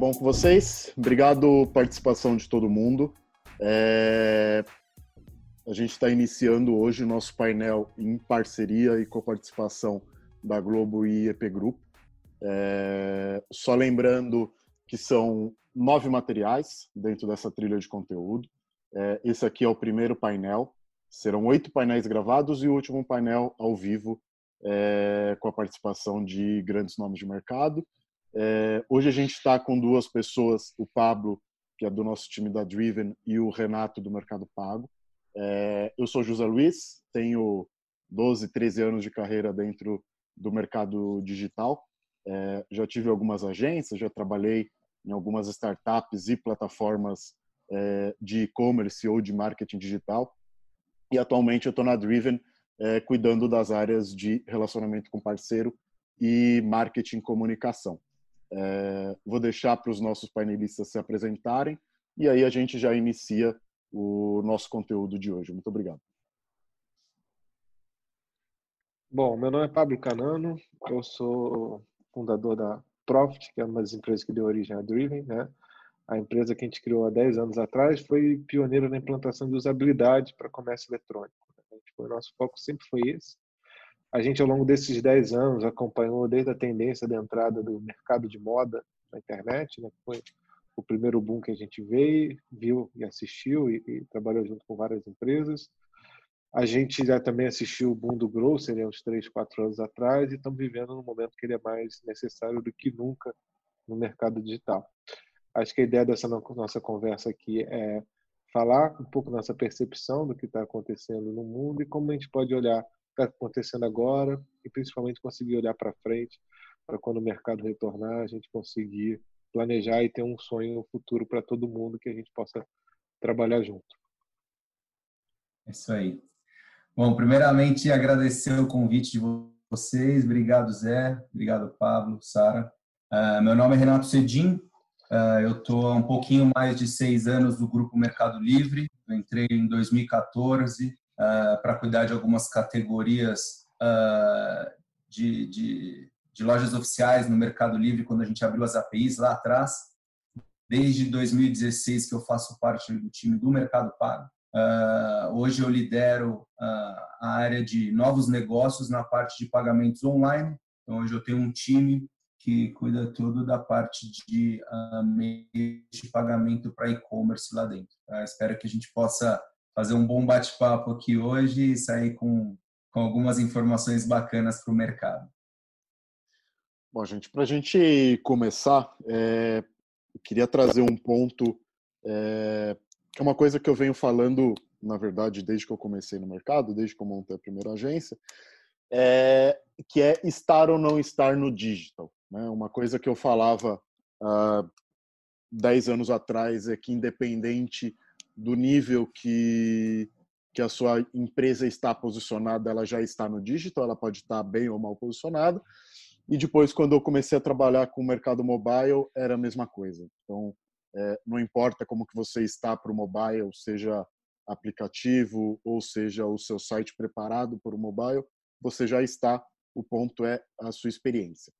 Bom com vocês? Obrigado participação de todo mundo. É... A gente está iniciando hoje o nosso painel em parceria e com participação da Globo e EP Group. É... Só lembrando que são nove materiais dentro dessa trilha de conteúdo. É... Esse aqui é o primeiro painel. Serão oito painéis gravados e o último painel ao vivo é... com a participação de grandes nomes de mercado é, hoje a gente está com duas pessoas, o Pablo, que é do nosso time da Driven, e o Renato do Mercado Pago. É, eu sou José Luiz, tenho 12, 13 anos de carreira dentro do mercado digital. É, já tive algumas agências, já trabalhei em algumas startups e plataformas é, de e-commerce ou de marketing digital. E atualmente eu estou na Driven, é, cuidando das áreas de relacionamento com parceiro e marketing e comunicação. É, vou deixar para os nossos painelistas se apresentarem e aí a gente já inicia o nosso conteúdo de hoje. Muito obrigado. Bom, meu nome é Pablo Canano, eu sou fundador da Profit, que é uma das empresas que deu origem à Driven, né? A empresa que a gente criou há 10 anos atrás foi pioneira na implantação de usabilidade para comércio eletrônico. Né? O nosso foco sempre foi esse a gente, ao longo desses 10 anos, acompanhou desde a tendência da entrada do mercado de moda na internet, né, foi o primeiro boom que a gente veio, viu e assistiu e, e, trabalhou junto com várias empresas. A gente já também assistiu o boom do grocery há uns 3, 4 anos atrás e estamos vivendo num momento que ele é mais necessário do que nunca no mercado digital. Acho que a ideia dessa nossa conversa aqui é falar um pouco nossa percepção do que está acontecendo no mundo e como a gente pode olhar está acontecendo agora e principalmente conseguir olhar para frente para quando o mercado retornar a gente conseguir planejar e ter um sonho futuro para todo mundo que a gente possa trabalhar junto. É isso aí. Bom, primeiramente agradecer o convite de vocês. Obrigado, Zé. Obrigado, Pablo, Sara. Uh, meu nome é Renato Cedim. Uh, eu estou há um pouquinho mais de seis anos no Grupo Mercado Livre. Eu entrei em 2014 uh, para cuidar de algumas categorias uh, de, de, de, lojas oficiais no Mercado Livre, quando a gente abriu as APIs lá atrás. Desde 2016 que eu faço parte do time do Mercado Pago. Uh, hoje eu lidero a área de novos negócios na parte de pagamentos online. Então, hoje eu tenho um time que cuida tudo da parte de uh, meio de pagamento para e-commerce lá dentro. Tá? Espero que a gente possa fazer um bom bate-papo aqui hoje e sair com, com algumas informações bacanas para o mercado. Bom, gente, para a gente começar, é, eu queria trazer um ponto é, que é uma coisa que eu venho falando, na verdade, desde que eu comecei no mercado, desde que eu montei a primeira agência, é, que é estar ou não estar no digital. Né? Uma coisa que eu falava há 10 anos atrás é que, independente do nível que, que a sua empresa está posicionada, ela já está no digital, ela pode estar bem ou mal posicionada. E depois, quando eu comecei a trabalhar com o mercado mobile, era a mesma coisa. Então, é, não importa como que você está para o mobile, seja aplicativo ou seja o seu site preparado para o mobile, você já está. O ponto é a sua experiência.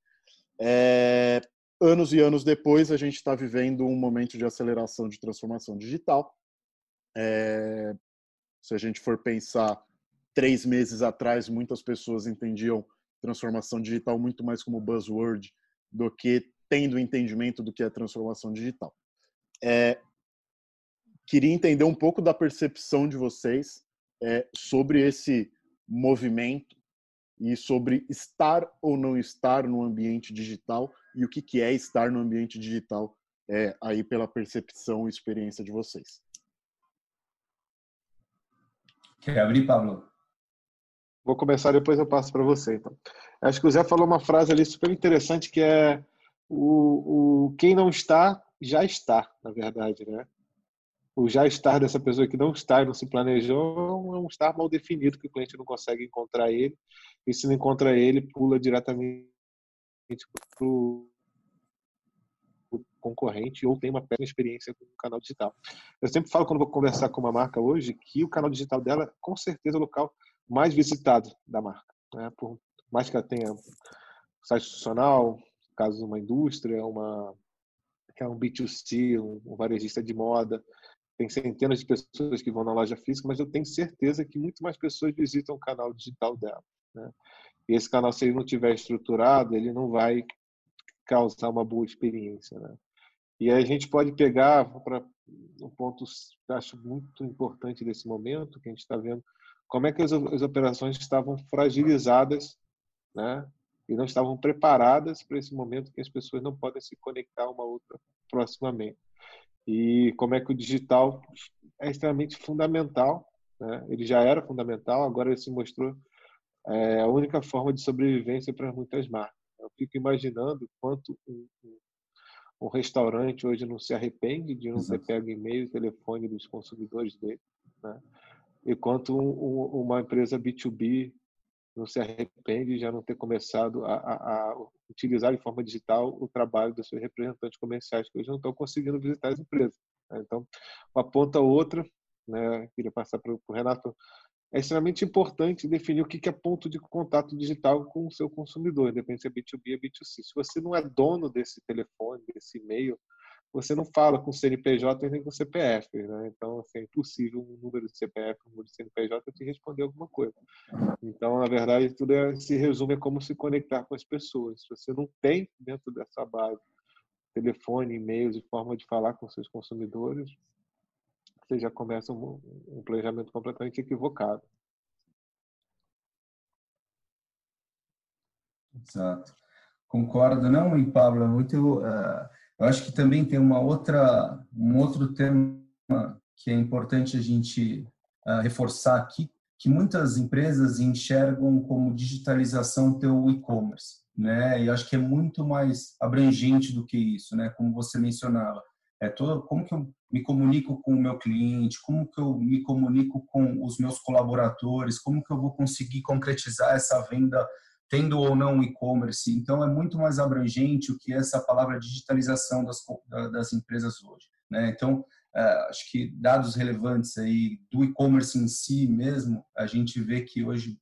É, anos e anos depois, a gente está vivendo um momento de aceleração de transformação digital é, se a gente for pensar três meses atrás, muitas pessoas entendiam transformação digital muito mais como buzzword do que tendo entendimento do que é transformação digital. É, queria entender um pouco da percepção de vocês é, sobre esse movimento e sobre estar ou não estar no ambiente digital e o que, que é estar no ambiente digital é, aí pela percepção e experiência de vocês. Quer abrir, Pablo? Vou começar, depois eu passo para você. Então. Acho que o Zé falou uma frase ali super interessante que é o, o quem não está, já está, na verdade, né? o já estar dessa pessoa que não está e não se planejou é um estar mal definido que o cliente não consegue encontrar ele e se não encontra ele pula diretamente para o concorrente ou tem uma péssima experiência com o canal digital. Eu sempre falo quando vou conversar com uma marca hoje que o canal digital dela com certeza é o local mais visitado da marca, né? Por mais que ela tenha site institucional, caso de uma indústria, uma que é um B2C, um, um varejista de moda, tem centenas de pessoas que vão na loja física, mas eu tenho certeza que muito mais pessoas visitam o canal digital dela. Né? E esse canal, se ele não tiver estruturado, ele não vai causar uma boa experiência. Né? E aí a gente pode pegar para um ponto que acho muito importante desse momento, que a gente está vendo, como é que as, as operações estavam fragilizadas, né? E não estavam preparadas para esse momento que as pessoas não podem se conectar uma outra proximamente. E como é que o digital é extremamente fundamental, né? Ele já era fundamental, agora ele se mostrou é, a única forma de sobrevivência para muitas marcas. Eu fico imaginando quanto um, um, um restaurante hoje não se arrepende de não Exato. ter pego e-mail e telefone dos consumidores dele, né? E quanto um, uma empresa B2B não se arrepende de já não ter começado a, a, a, utilizar de forma digital o trabalho dos seus representantes comerciais, que hoje não estão conseguindo visitar as empresas. Né? Então, uma ponta ou outra, né? queria passar para o Renato, é extremamente importante definir o que é ponto de contato digital com o seu consumidor, independente se é B2B ou B2C. Se você não é dono desse telefone, desse e-mail, você não fala com CNPJ nem com CPF, né? Então, assim, é impossível um número de CPF, um número de CNPJ te responder alguma coisa. Então, na verdade, tudo é, se resume a como se conectar com as pessoas. Se você não tem dentro dessa base telefone, e-mails e forma de falar com seus consumidores, você já começa um, um planejamento completamente equivocado. Exato. Concordo, não, e Pablo, é muito. Uh, eu acho que também tem uma outra, um outro tema que é importante a gente uh, reforçar aqui, que muitas empresas enxergam como digitalização teu e-commerce, né? E acho que é muito mais abrangente do que isso, né? Como você mencionava, é todo, como que eu me comunico com o meu cliente, como que eu me comunico com os meus colaboradores, como que eu vou conseguir concretizar essa venda tendo ou não e-commerce. Então, é muito mais abrangente o que essa palavra digitalização das, das empresas hoje. Né? Então, é, acho que dados relevantes aí do e-commerce em si mesmo, a gente vê que hoje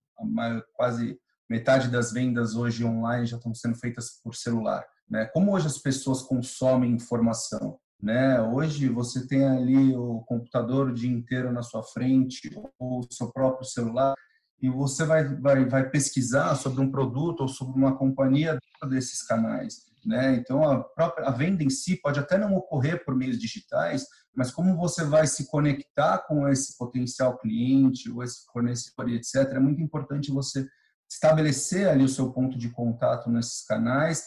quase metade das vendas hoje online já estão sendo feitas por celular. Né? Como hoje as pessoas consomem informação? Né? Hoje você tem ali o computador o dia inteiro na sua frente, ou o seu próprio celular, e você vai, vai, vai pesquisar sobre um produto ou sobre uma companhia desses canais. Né? Então, a, própria, a venda em si pode até não ocorrer por meios digitais, mas como você vai se conectar com esse potencial cliente, ou esse fornecedor, etc., é muito importante você estabelecer ali o seu ponto de contato nesses canais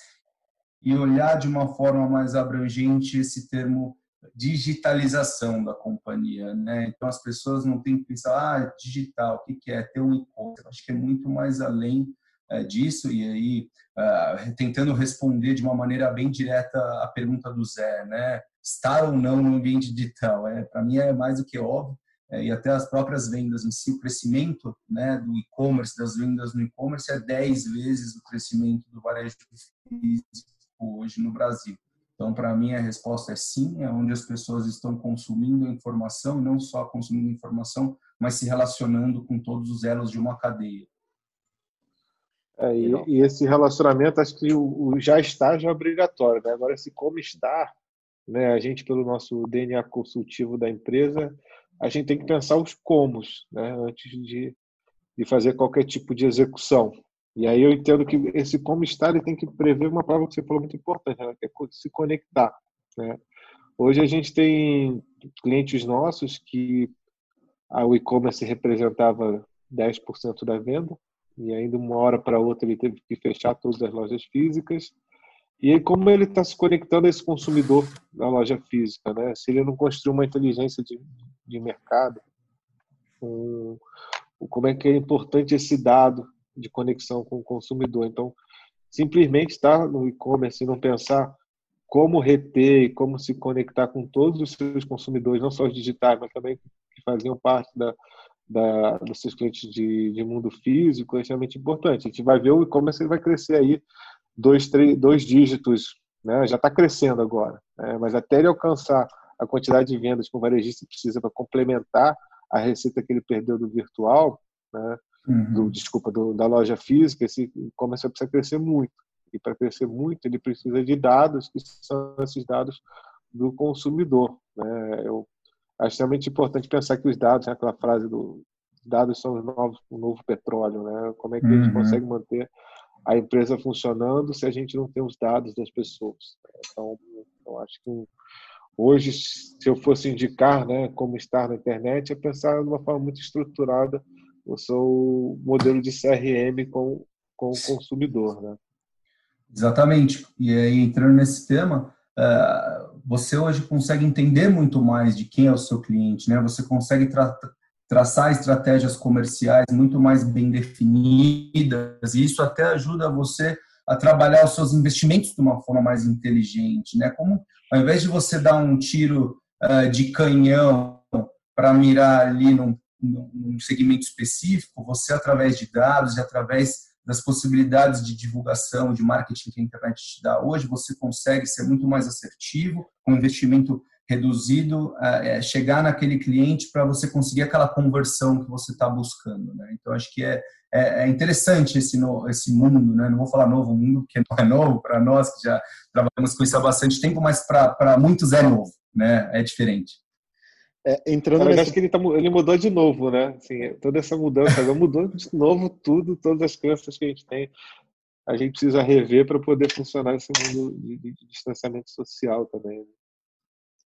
e olhar de uma forma mais abrangente esse termo digitalização da companhia, né? Então as pessoas não têm que pensar, ah, digital, o que é ter um e-commerce? Acho que é muito mais além é, disso e aí uh, tentando responder de uma maneira bem direta a pergunta do Zé, né? Estar ou não no ambiente digital, é para mim é mais do que óbvio é, e até as próprias vendas em si, o crescimento, né, do e-commerce, das vendas no e-commerce é 10 vezes o crescimento do varejo físico hoje no Brasil. Então, para mim, a resposta é sim, é onde as pessoas estão consumindo informação, e não só consumindo informação, mas se relacionando com todos os elos de uma cadeia. É, e, e, esse relacionamento, acho que o, o, já está já é obrigatório. Né? Agora, esse como estar, né? a gente, pelo nosso DNA consultivo da empresa, a gente tem que pensar os comos né? antes de, de fazer qualquer tipo de execução. E aí eu entendo que esse como estar tem que prever uma palavra que você falou muito importante, né? que é se conectar. Né? Hoje a gente tem clientes nossos que o e-commerce representava 10% da venda e ainda uma hora para outra ele teve que fechar todas as lojas físicas. E aí como ele está se conectando a esse consumidor da loja física, né? Se ele não construir uma inteligência de, de mercado, um, como é que é importante esse dado de conexão com o consumidor. Então, simplesmente estar no e-commerce e não pensar como reter e como se conectar com todos os seus consumidores, não só os digitais, mas também que faziam parte da, da, dos seus clientes de, de mundo físico, é extremamente importante. A gente vai ver o e-commerce vai crescer aí dois, três, dois dígitos, né? já está crescendo agora, né? mas até ele alcançar a quantidade de vendas que o varejista precisa para complementar a receita que ele perdeu do virtual, né? Uhum. do, desculpa, do, da loja física, esse e-commerce precisa crescer muito. E para crescer muito, ele precisa de dados, que são esses dados do consumidor. Né? Eu acho extremamente importante pensar que os dados, né, aquela frase do dados são os novos, o novo petróleo, né? Como é que uhum. a gente uhum. consegue manter a empresa funcionando se a gente não tem os dados das pessoas? Então, eu acho que hoje, se eu fosse indicar, né, como estar na internet, é pensar de uma forma muito estruturada o seu modelo de CRM com, com o consumidor, né? Exatamente. E aí, entrando nesse tema, é, você hoje consegue entender muito mais de quem é o seu cliente, né? Você consegue tra traçar estratégias comerciais muito mais bem definidas, e isso até ajuda você a trabalhar os seus investimentos de uma forma mais inteligente, né? Como ao invés de você dar um tiro uh, de canhão para mirar ali num, num segmento específico, você através de dados e através das possibilidades de divulgação, de marketing que a internet te dá hoje, você consegue ser muito mais assertivo, com investimento reduzido, é, chegar naquele cliente para você conseguir aquela conversão que você está buscando. Né? Então, acho que é, é, é, interessante esse, no, esse mundo, né? não vou falar novo mundo, porque não é novo para nós, que já trabalhamos com isso há bastante tempo, mas para muitos é novo, né? é diferente. É, entrando nesse... acho que ele, tá, ele mudou de novo, né? Assim, toda essa mudança mudou de novo tudo, todas as crenças que a gente tem. A gente precisa rever para poder funcionar esse mundo de, de, de distanciamento social também. Né?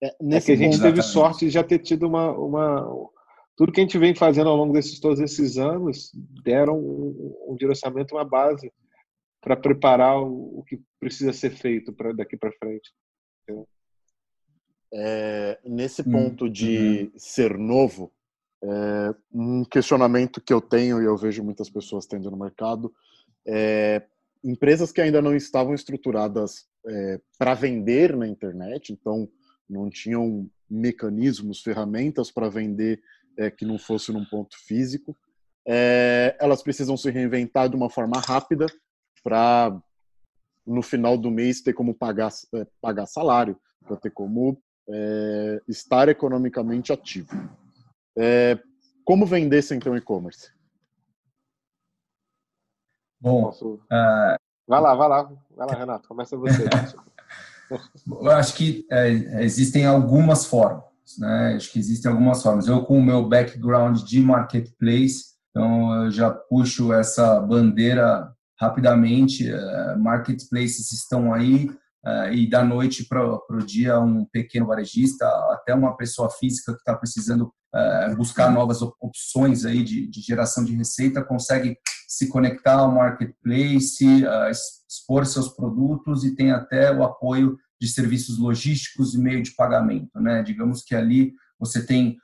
É, nesse é que a gente exatamente. teve sorte de já ter tido uma, uma. Tudo que a gente vem fazendo ao longo desses todos esses anos deram um, um direcionamento, uma base para preparar o, o, que precisa ser feito para daqui para frente. Entendeu? É, nesse hum, ponto de uhum. ser novo, é, um questionamento que eu tenho e eu vejo muitas pessoas tendo no mercado é empresas que ainda não estavam estruturadas é, para vender na internet, então não tinham mecanismos, ferramentas para vender é, que não fosse num ponto físico, é, elas precisam se reinventar de uma forma rápida para no final do mês ter como pagar, é, pagar salário, para ter como é, estar economicamente ativo. É, como vender sem ter um e-commerce? Bom, Posso... uh... vai lá, vai lá, vai lá, Renato, começa você. Eu acho que é, existem algumas formas, né? Acho que existem algumas formas. Eu, com o meu background de marketplace, então eu já puxo essa bandeira rapidamente. Uh, marketplaces estão aí, e da noite para o dia um pequeno varejista, até uma pessoa física que está precisando uh, buscar novas opções aí de, de, geração de receita, consegue se conectar ao marketplace, uh, expor seus produtos e tem até o apoio de serviços logísticos e meio de pagamento, né? Digamos que ali você tem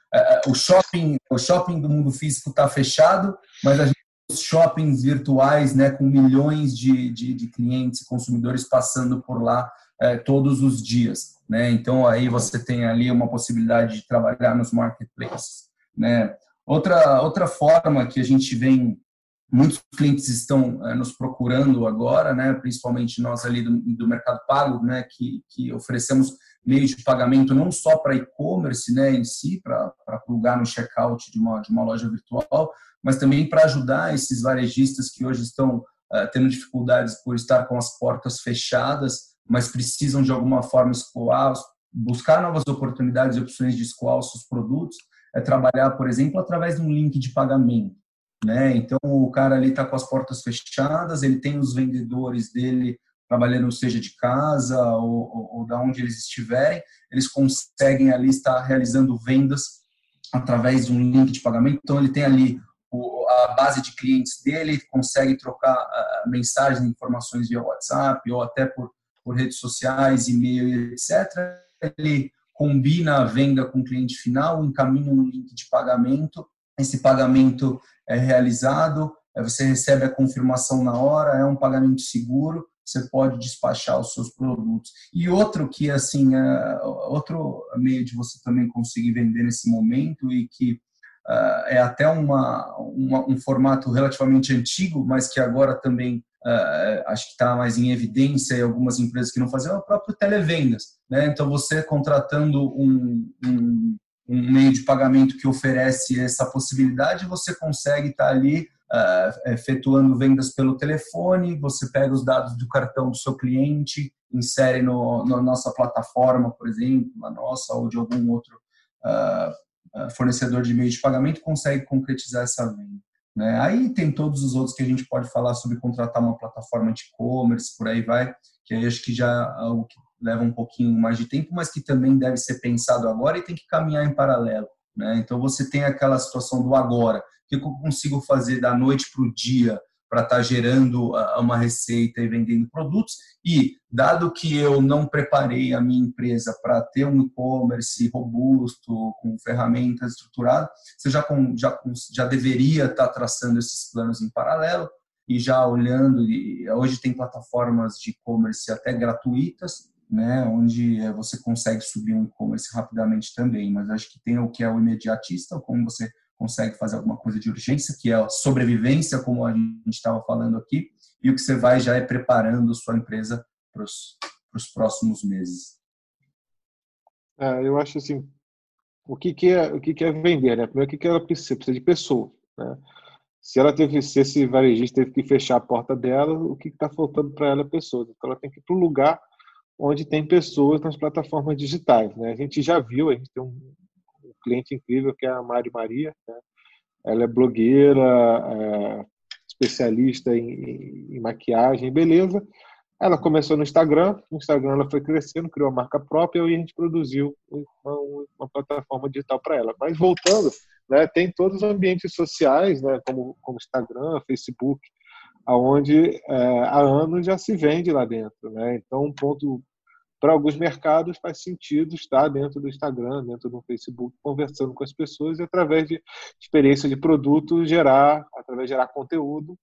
o shopping, o shopping do mundo físico está fechado, mas a gente shoppings virtuais, né, com milhões de, de, de clientes e consumidores passando por lá é, todos os dias, né? Então aí você tem ali uma possibilidade de trabalhar nos marketplaces, né? Outra outra forma que a gente vem muitos clientes estão é, nos procurando agora, né? Principalmente nós ali do, do mercado pago, né? Que que oferecemos meios de pagamento não só para e-commerce, né? Em si para plugar no checkout de uma de uma loja virtual, mas também para ajudar esses varejistas que hoje estão uh, tendo dificuldades por estar com as portas fechadas, mas precisam de alguma forma escoar, buscar novas oportunidades e opções de escoar os seus produtos, é trabalhar, por exemplo, através de um link de pagamento. Né? Então, o cara ali está com as portas fechadas, ele tem os vendedores dele trabalhando, seja de casa ou, ou, ou da onde eles estiverem, eles conseguem ali estar realizando vendas através de um link de pagamento. Então, ele tem ali a base de clientes dele, consegue trocar uh, mensagens, informações via WhatsApp ou até por, por redes sociais, e-mail, etc. Ele combina a venda com o cliente final, encaminha um link de pagamento, esse pagamento é realizado, você recebe a confirmação na hora, é um pagamento seguro, você pode despachar os seus produtos. E outro que, assim, é, outro meio de você também conseguir vender nesse momento e que uh, é até uma, uma, um formato relativamente antigo, mas que agora também uh, acho que está mais em evidência e algumas empresas que não faziam, é o próprio televendas. Né? Então, você contratando um, um, um meio de pagamento que oferece essa possibilidade, você consegue estar tá ali uh, efetuando vendas pelo telefone, você pega os dados do cartão do seu cliente, insere no, na nossa plataforma, por exemplo, na nossa ou de algum outro uh, fornecedor de meio de pagamento, consegue concretizar essa venda. Né? Aí tem todos os outros que a gente pode falar sobre contratar uma plataforma de e-commerce, por aí vai, que aí acho que já é algo que leva um pouquinho mais de tempo, mas que também deve ser pensado agora e tem que caminhar em paralelo. Né? Então você tem aquela situação do agora, o que eu consigo fazer da noite para o dia para estar tá gerando uma receita e vendendo produtos. E, dado que eu não preparei a minha empresa para ter um e-commerce robusto, com ferramentas estruturadas, você já, já, já deveria estar tá traçando esses planos em paralelo e já olhando. E hoje tem plataformas de e-commerce até gratuitas, né, onde eh, você consegue subir um e-commerce rapidamente também, mas acho que tem o que é o imediatista, como você consegue fazer alguma coisa de urgência, que é a sobrevivência, como a gente estava falando aqui, e o que você vai já é preparando sua empresa para os próximos meses. É, eu acho assim, o que, que é o que, que é vender, né? Primeiro, o que, que ela precisa? Precisa de pessoas, né? Se ela teve, se esse varejista teve que fechar a porta dela, o que está faltando para ela é pessoas. Então, ela tem que ir para o lugar onde tem pessoas nas plataformas digitais, né? A gente já viu, a gente tem um, cliente incrível que é a Mari Maria. Né? Ela é blogueira, é especialista em, em, maquiagem, beleza. Ela começou no Instagram, no Instagram ela foi crescendo, criou a marca própria e a gente produziu uma, uma plataforma digital para ela. Mas voltando, né, tem todos os ambientes sociais, né, como, como Instagram, Facebook, aonde é, há anos já se vende lá dentro. Né? Então, um ponto para alguns mercados faz sentido estar dentro do Instagram, dentro do Facebook, conversando com as pessoas e através de experiência de produto gerar, através de gerar conteúdo,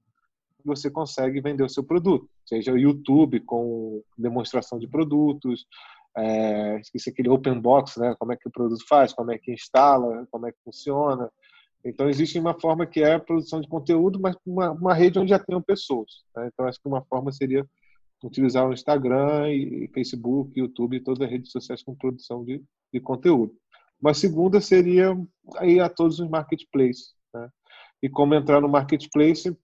você consegue vender o seu produto, seja o YouTube com demonstração de produtos, é, esqueci aquele open box, né? Como é que o produto faz, como é que instala, como é que funciona. Então existe uma forma que é a produção de conteúdo, mas uma, uma rede onde já tenham pessoas. Né? Então acho que uma forma seria utilizar o Instagram, e Facebook, YouTube, todas as redes sociais com produção de, de conteúdo. Uma segunda seria ir a todos os marketplaces. Né? E como entrar no marketplace,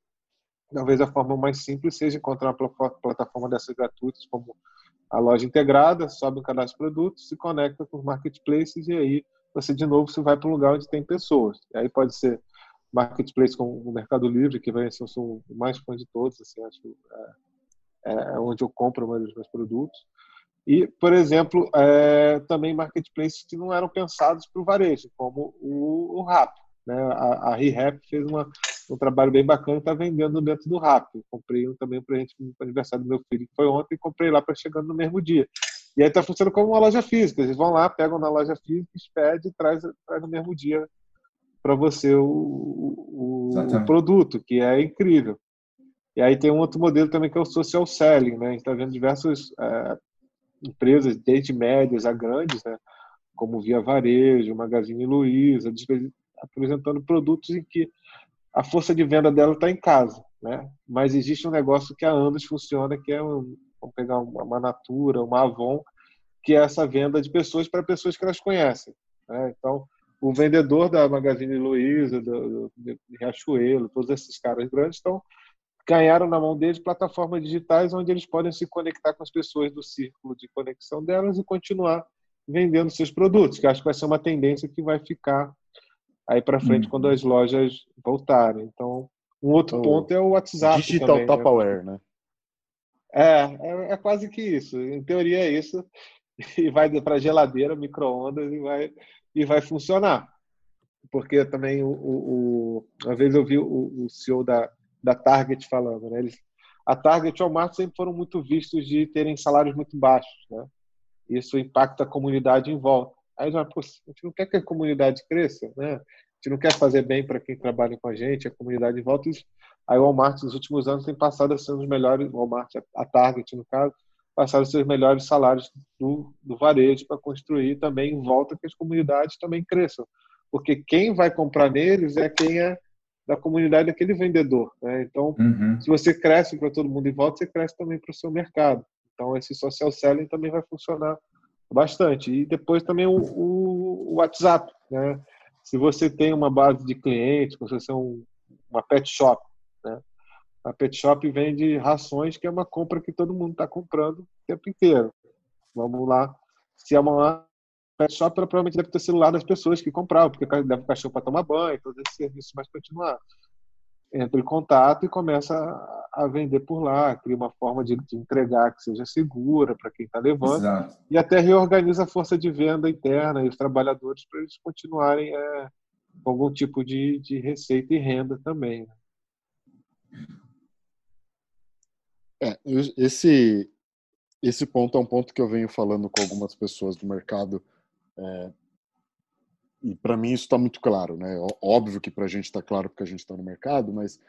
talvez a forma mais simples seja encontrar uma plataforma dessas gratuitas, como a loja integrada, sobe um cadastro de produtos, se conecta com os marketplaces e aí você de novo você vai para um lugar onde tem pessoas. E aí pode ser marketplace como o Mercado Livre, que vai ser o mais fã de todos, assim, acho é, é, onde eu compro maioria dos meus produtos. E, por exemplo, é, também marketplaces que não eram pensados para o varejo, como o, o Rap. Né? A, a ReHap fez uma, um trabalho bem bacana está vendendo dentro do Rap. Comprei um também para no aniversário do meu filho, que foi ontem, e comprei lá para chegando no mesmo dia. E aí está funcionando como uma loja física. Eles vão lá, pegam na loja física, expede e traz, traz no mesmo dia para você o, o, o, produto, que é incrível. E aí tem um outro modelo também que é o social selling, né? A gente está vendo diversas é, empresas, desde médias a grandes, né? Como Via Varejo, Magazine Luiza, apresentando produtos em que a força de venda dela está em casa, né? Mas existe um negócio que há anos funciona, que é um, vamos pegar uma Natura, uma Avon, que é essa venda de pessoas para pessoas que elas conhecem. Né? Então, o vendedor da Magazine Luiza, do, do, Riachuelo, todos esses caras grandes estão ganharam na mão deles plataformas digitais onde eles podem se conectar com as pessoas do círculo de conexão delas e continuar vendendo seus produtos, que acho que vai ser uma tendência que vai ficar aí para frente uhum. quando as lojas voltarem. Então, um outro ponto é o WhatsApp Digital também, né? Tupperware, né? É, é, é, quase que isso. Em teoria é isso. E vai para geladeira, micro-ondas e vai, e vai funcionar. Porque também, o, o, uma vez eu vi o, o CEO da, da Target falando, né? Eles, a Target e o Walmart sempre foram muito vistos de terem salários muito baixos, né? Isso impacta a comunidade em volta. Aí pô, a gente não quer que a comunidade cresça, né? A gente não quer fazer bem para quem trabalha com a gente, a comunidade em volta. Aí o Walmart nos últimos anos tem passado a ser um dos melhores, o Walmart, a Target no caso, passaram a ser os melhores salários do, do varejo para construir também em volta que as comunidades também cresçam. Porque quem vai comprar neles é quem é da comunidade daquele vendedor. Né? Então, uhum. se você cresce para todo mundo em volta, você cresce também para o seu mercado. Então, esse social selling também vai funcionar bastante. E depois também o, o, o WhatsApp. Né? Se você tem uma base de clientes, se você é um, uma pet shop, né? a pet shop vende rações, que é uma compra que todo mundo está comprando o tempo inteiro. Vamos lá. Se é uma pet shop, ela provavelmente deve ter celular das pessoas que compravam, porque leva o cachorro para tomar banho, todo esse serviço vai continuar. Entra em contato e começa a vender por lá, cria uma forma de, de entregar que seja segura para quem está levando, Exato. e até reorganiza a força de venda interna e os trabalhadores para eles continuarem é, com algum tipo de, de receita e renda também. Né? É, esse, esse ponto é um ponto que eu venho falando com algumas pessoas do mercado é, e para mim isso está muito claro, né? Óbvio que para a gente está claro porque a gente está no mercado, mas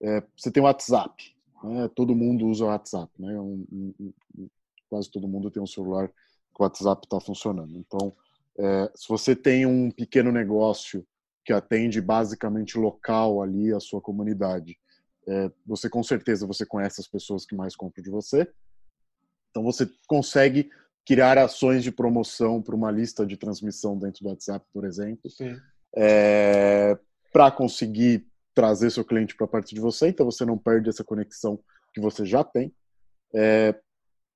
é, você tem o WhatsApp, né? todo mundo usa o WhatsApp, né? Um, um, um, quase todo mundo tem um celular que o WhatsApp está funcionando. Então, é, se você tem um pequeno negócio que atende basicamente local ali a sua comunidade, é, você com certeza você conhece as pessoas que mais compram de você, então você consegue criar ações de promoção para uma lista de transmissão dentro do WhatsApp, por exemplo, é, para conseguir trazer seu cliente para perto de você, então você não perde essa conexão que você já tem. É,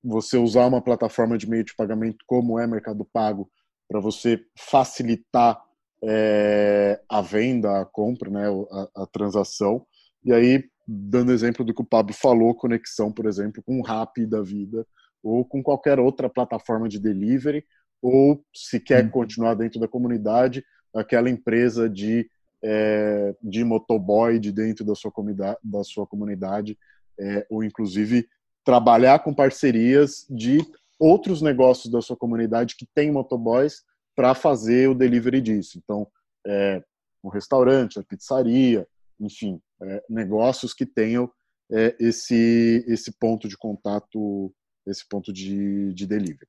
você usar uma plataforma de meio de pagamento como é Mercado Pago para você facilitar é, a venda, a compra, né, a, a, transação. E aí, dando exemplo do que o Pablo falou, conexão, por exemplo, com o Rap da vida, ou com qualquer outra plataforma de delivery, ou se quer uhum. continuar dentro da comunidade, aquela empresa de, é, de motoboy de dentro da sua comunidade, da sua comunidade é, ou inclusive trabalhar com parcerias de outros negócios da sua comunidade que tem motoboys para fazer o delivery disso. Então, é, um restaurante, a pizzaria, enfim, é, negócios que tenham é, esse, esse ponto de contato esse ponto de, de delivery.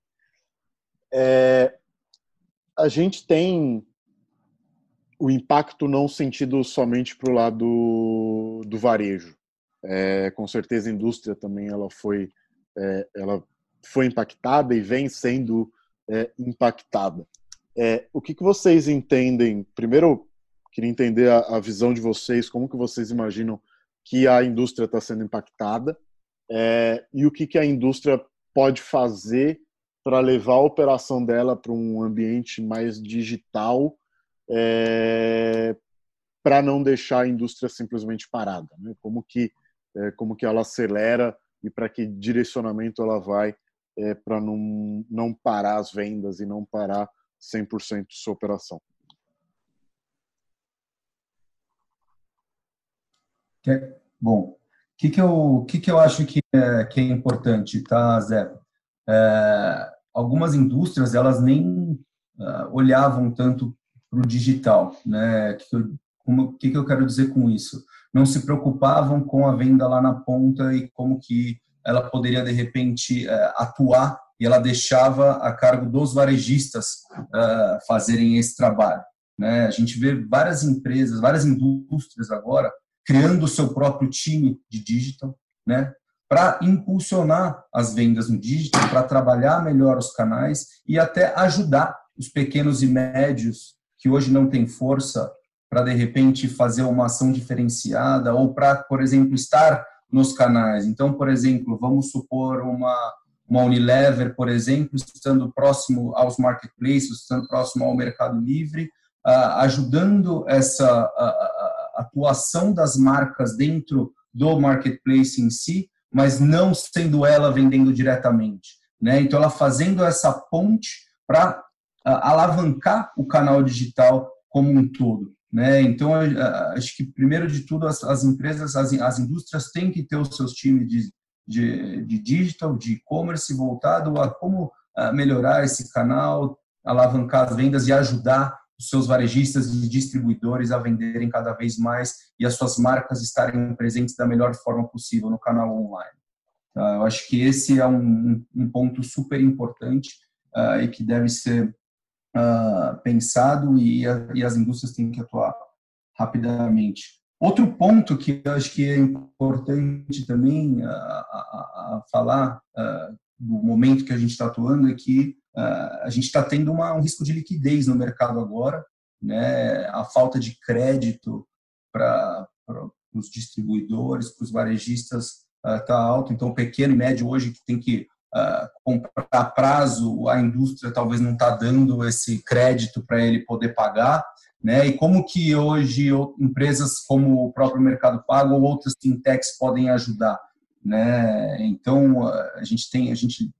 É, a gente tem o impacto não sentido somente para o lado do varejo. É, com certeza a indústria também ela foi, é, ela foi impactada e vem sendo é, impactada. O que, que vocês entendem? Primeiro, queria entender a, a, visão de vocês, como que vocês imaginam que a indústria está sendo impactada é, e o que, que a indústria pode fazer para levar a operação dela para um ambiente mais digital é, para não deixar a indústria simplesmente parada, né? Como que é, como que ela acelera e para que direcionamento ela vai é, para não não parar as vendas e não parar 100% sua operação. Bom, que, que, eu, que, que eu acho que é, que é importante, tá, Zé? É, algumas indústrias, elas nem uh, olhavam tanto para o digital, né? Que como, que, que eu quero dizer com isso? Não se preocupavam com a venda lá na ponta e como que ela poderia, de repente, uh, atuar e ela deixava a cargo dos varejistas uh, fazerem esse trabalho. Né? A gente vê várias empresas, várias indústrias agora criando o seu próprio time de digital, né? Para impulsionar as vendas no digital, para trabalhar melhor os canais e até ajudar os pequenos e médios que hoje não têm força para de repente fazer uma ação diferenciada ou para, por exemplo, estar nos canais. Então, por exemplo, vamos supor uma uma Unilever, por exemplo, estando próximo aos marketplaces, estando próximo ao Mercado Livre, uh, ajudando essa atuação das marcas dentro do marketplace em si, mas não sendo ela vendendo diretamente. Né? Então, ela fazendo essa ponte para alavancar o canal digital como um todo. Né? Então, acho que, primeiro de tudo, as, as empresas, as, as, indústrias têm que ter os seus times de, de, de digital, de e-commerce voltado a como melhorar esse canal, alavancar as vendas e ajudar os seus varejistas e distribuidores a venderem cada vez mais e as suas marcas estarem presentes da melhor forma possível no canal online. Tá? Eu acho que esse é um, um ponto super importante uh, e que deve ser uh, pensado e, a, e as indústrias têm que atuar rapidamente. Outro ponto que eu acho que é importante também a, a, a falar uh, do momento que a gente está atuando é que uh, a gente está tendo uma, um risco de liquidez no mercado agora, né? A falta de crédito para os distribuidores, para os varejistas está uh, alto. Então, o pequeno e médio hoje que tem que uh, comprar prazo, a indústria talvez não está dando esse crédito para ele poder pagar. Né? E como que hoje empresas como o próprio Mercado Pago ou outras fintechs podem ajudar? Né? Então, a gente tem, a gente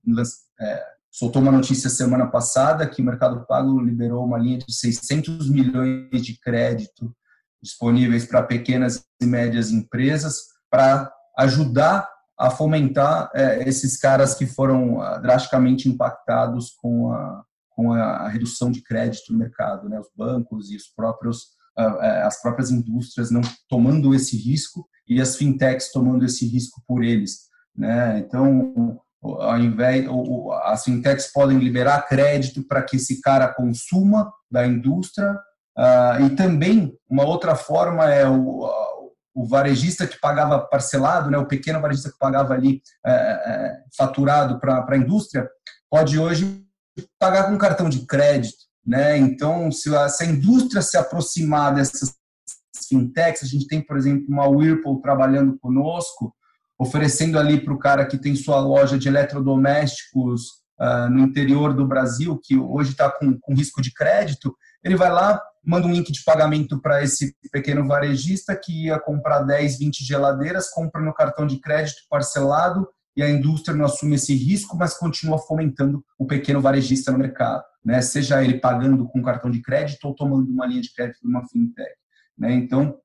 é, soltou uma notícia semana passada que o Mercado Pago liberou uma linha de 600 milhões de crédito disponíveis para pequenas e médias empresas para ajudar a fomentar é, esses caras que foram ah, drasticamente impactados com a, com a redução de crédito no mercado, né? Os bancos e os próprios as próprias indústrias não tomando esse risco e as fintechs tomando esse risco por eles, né? Então, ao invés as fintechs podem liberar crédito para que esse cara consuma da indústria uh, e também uma outra forma é o, o varejista que pagava parcelado, né, o pequeno varejista que pagava ali é, é, faturado para a indústria, pode hoje pagar com cartão de crédito. Né? Então, se a, se a indústria se aproximar dessas fintechs, a gente tem, por exemplo, uma Whirlpool trabalhando conosco, oferecendo ali para o cara que tem sua loja de eletrodomésticos uh, no interior do Brasil, que hoje está com, com risco de crédito, ele vai lá, manda um link de pagamento para esse pequeno varejista que ia comprar 10, 20 geladeiras, compra no cartão de crédito parcelado e a indústria não assume esse risco, mas continua fomentando o pequeno varejista no mercado, né? seja ele pagando com cartão de crédito ou tomando uma linha de crédito de uma fintech. Né? Então,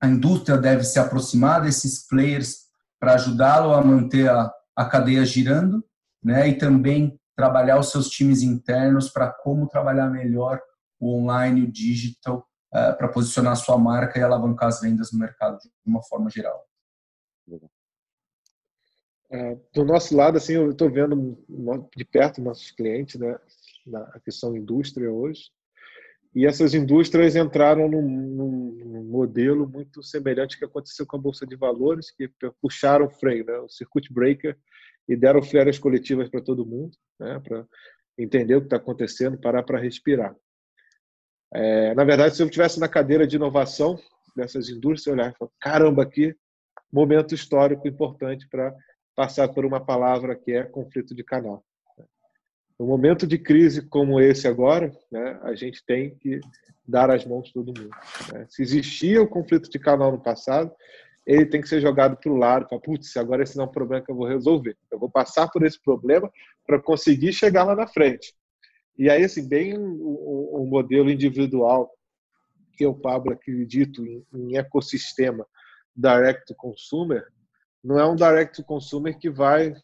a indústria deve se aproximar desses players para ajudá-lo a manter a, a cadeia girando né? e também trabalhar os seus times internos para como trabalhar melhor o online, o digital, uh, para posicionar a sua marca e alavancar as vendas no mercado de uma forma geral. É, do nosso lado, assim, eu estou vendo de perto nossos clientes, né, na, que são indústria hoje, e essas indústrias entraram num, num, modelo muito semelhante que aconteceu com a Bolsa de Valores, que puxaram o freio, né, o circuit breaker, e deram férias coletivas para todo mundo, né, para entender o que está acontecendo, parar para respirar. É, na verdade, se eu estivesse na cadeira de inovação dessas indústrias, eu olhar e falar, caramba, aqui, momento histórico importante para passar por uma palavra que é conflito de canal. No momento de crise como esse agora, né, a gente tem que dar as mãos todo mundo. Né? Se existia o conflito de canal no passado, ele tem que ser jogado para o lado, para putz, agora esse não é um problema que eu vou resolver. Eu vou passar por esse problema para conseguir chegar lá na frente. E aí, assim, bem o, modelo individual que eu, Pablo, acredito em, em ecossistema direct to consumer, não é um direct to consumer que vai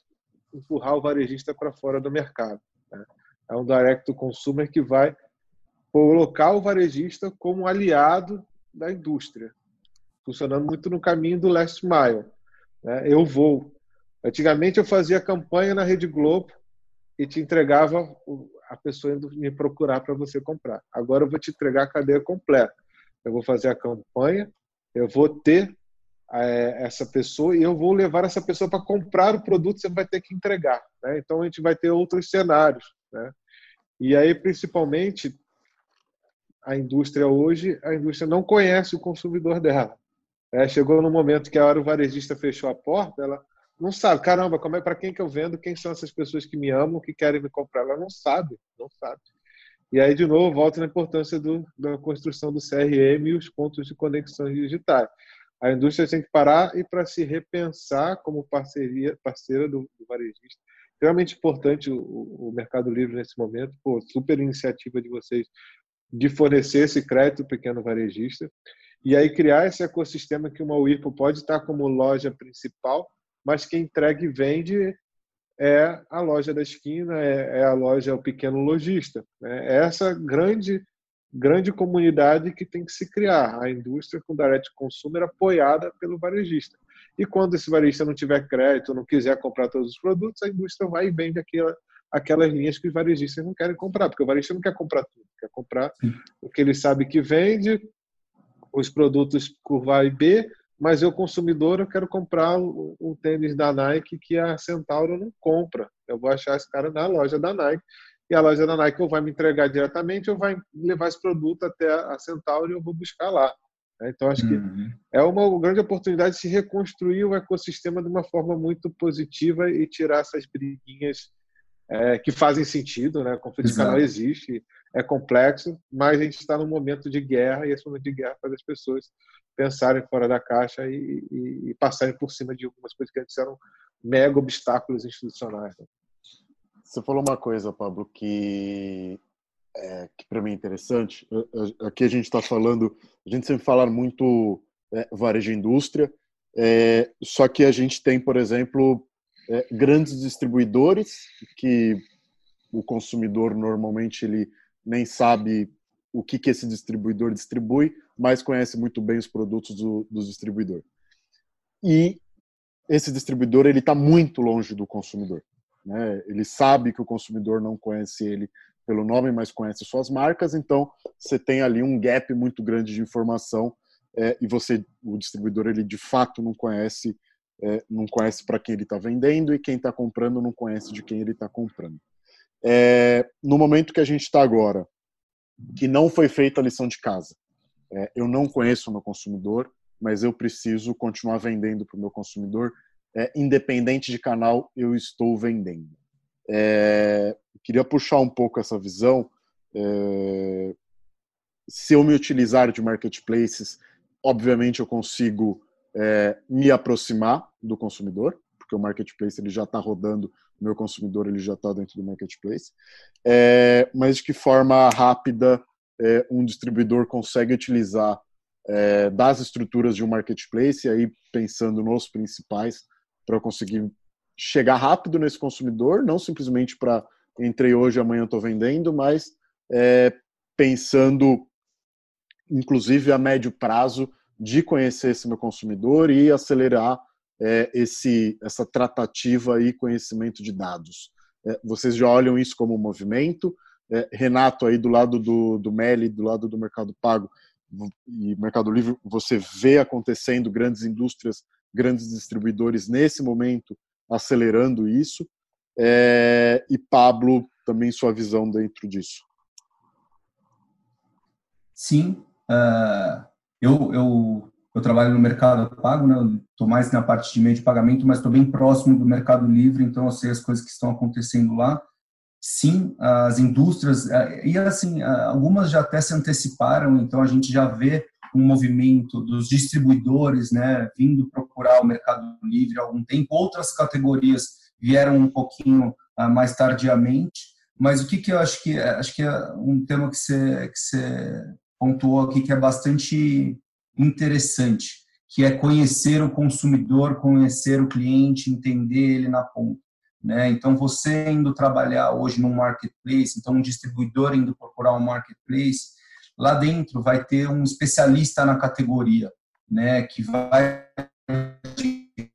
empurrar o varejista para fora do mercado. Né? É um direct to consumer que vai colocar o varejista como aliado da indústria, funcionando muito no caminho do last mile. Né? Eu vou. Antigamente eu fazia campanha na Rede Globo e te entregava a pessoa indo me procurar para você comprar. Agora eu vou te entregar a cadeia completa. Eu vou fazer a campanha, eu vou ter essa pessoa e eu vou levar essa pessoa para comprar o produto você vai ter que entregar. Né? Então a gente vai ter outros cenários. Né? E aí, principalmente, a indústria hoje, a indústria não conhece o consumidor dela. É, chegou no momento que a hora o varejista fechou a porta, ela não sabe, caramba, como é para quem que eu vendo, quem são essas pessoas que me amam, que querem me comprar? Ela não sabe, não sabe. E aí, de novo, volta na importância do, da construção do CRM e os pontos de conexão digitais. A indústria tem que parar e para se repensar como parceria, parceira do, do varejista. Realmente importante o, o, Mercado Livre nesse momento, pô, super iniciativa de vocês de fornecer esse crédito pequeno varejista e aí criar esse ecossistema que uma WIPO pode estar como loja principal, mas quem entrega e vende é a loja da esquina, é, é a loja, o pequeno lojista. Né? É essa grande grande comunidade que tem que se criar. A indústria com direct consumer apoiada pelo varejista. E quando esse varejista não tiver crédito, não quiser comprar todos os produtos, a indústria vai e vende aquela, aquelas linhas que os varejistas não querem comprar, porque o varejista não quer comprar tudo, quer comprar Sim. o que ele sabe que vende, os produtos curva A e B, mas eu, consumidor, eu quero comprar o, o, tênis da Nike que a Centauro não compra. Eu vou achar esse cara na loja da Nike e a loja da Nike ou vai me entregar diretamente ou vai levar esse produto até a Centauro e eu vou buscar lá. Né? Então, acho uhum. que é uma grande oportunidade de se reconstruir o ecossistema de uma forma muito positiva e tirar essas briguinhas é, que fazem sentido. Né? O conflito Exato. de canal existe, é complexo, mas a gente está num momento de guerra e esse momento de guerra faz as pessoas pensarem fora da caixa e, e, e passarem por cima de algumas coisas que antes eram mega obstáculos institucionais. Né? Você falou uma coisa, Pablo, que é, que para mim é interessante. Aqui a gente está falando, a gente sempre fala muito é, varejo indústria, é, só que a gente tem, por exemplo, é, grandes distribuidores que o consumidor normalmente ele nem sabe o que, que esse distribuidor distribui, mas conhece muito bem os produtos do, do distribuidor. E esse distribuidor ele está muito longe do consumidor. Né? Ele sabe que o consumidor não conhece ele pelo nome, mas conhece suas marcas, então você tem ali um gap muito grande de informação é, e você, o distribuidor, ele de fato não conhece, é, não conhece para quem ele está vendendo e quem está comprando não conhece de quem ele está comprando. É, no momento que a gente está agora, que não foi feita a lição de casa, é, eu não conheço o meu consumidor, mas eu preciso continuar vendendo para o meu consumidor, é, independente de canal, eu estou vendendo. É, queria puxar um pouco essa visão. É, se eu me utilizar de marketplaces, obviamente eu consigo é, me aproximar do consumidor, porque o marketplace ele já está rodando, o meu consumidor ele já está dentro do marketplace. É, mas de que forma rápida é, um distribuidor consegue utilizar das estruturas de um marketplace, e aí pensando nos principais, para conseguir chegar rápido nesse consumidor, não simplesmente para entrei hoje, amanhã estou vendendo, mas é, pensando, inclusive a médio prazo, de conhecer esse meu consumidor e acelerar é, esse, essa tratativa e conhecimento de dados. É, vocês já olham isso como um movimento? É, Renato, aí do lado do, do Meli, do lado do Mercado Pago e Mercado Livre, você vê acontecendo grandes indústrias, grandes distribuidores nesse momento acelerando isso. É, e Pablo, também sua visão dentro disso. Sim, uh, eu, eu, eu trabalho no mercado pago, né? Estou mais na parte de meio de pagamento, mas estou bem próximo do Mercado Livre, então eu sei as coisas que estão acontecendo lá. Sim, as indústrias, eh, e assim, algumas já até se anteciparam, então a gente já vê um movimento dos distribuidores, né, vindo procurar o Mercado Livre há algum tempo. Outras categorias vieram um pouquinho uh, mais tardiamente, mas o que, que eu acho que acho que é um tema que você que você pontuou aqui que é bastante interessante, que é conhecer o consumidor, conhecer o cliente, entender ele na ponta. Né? Então, você indo trabalhar hoje no marketplace, então um distribuidor indo procurar um marketplace, lá dentro vai ter um especialista na categoria, né, que vai,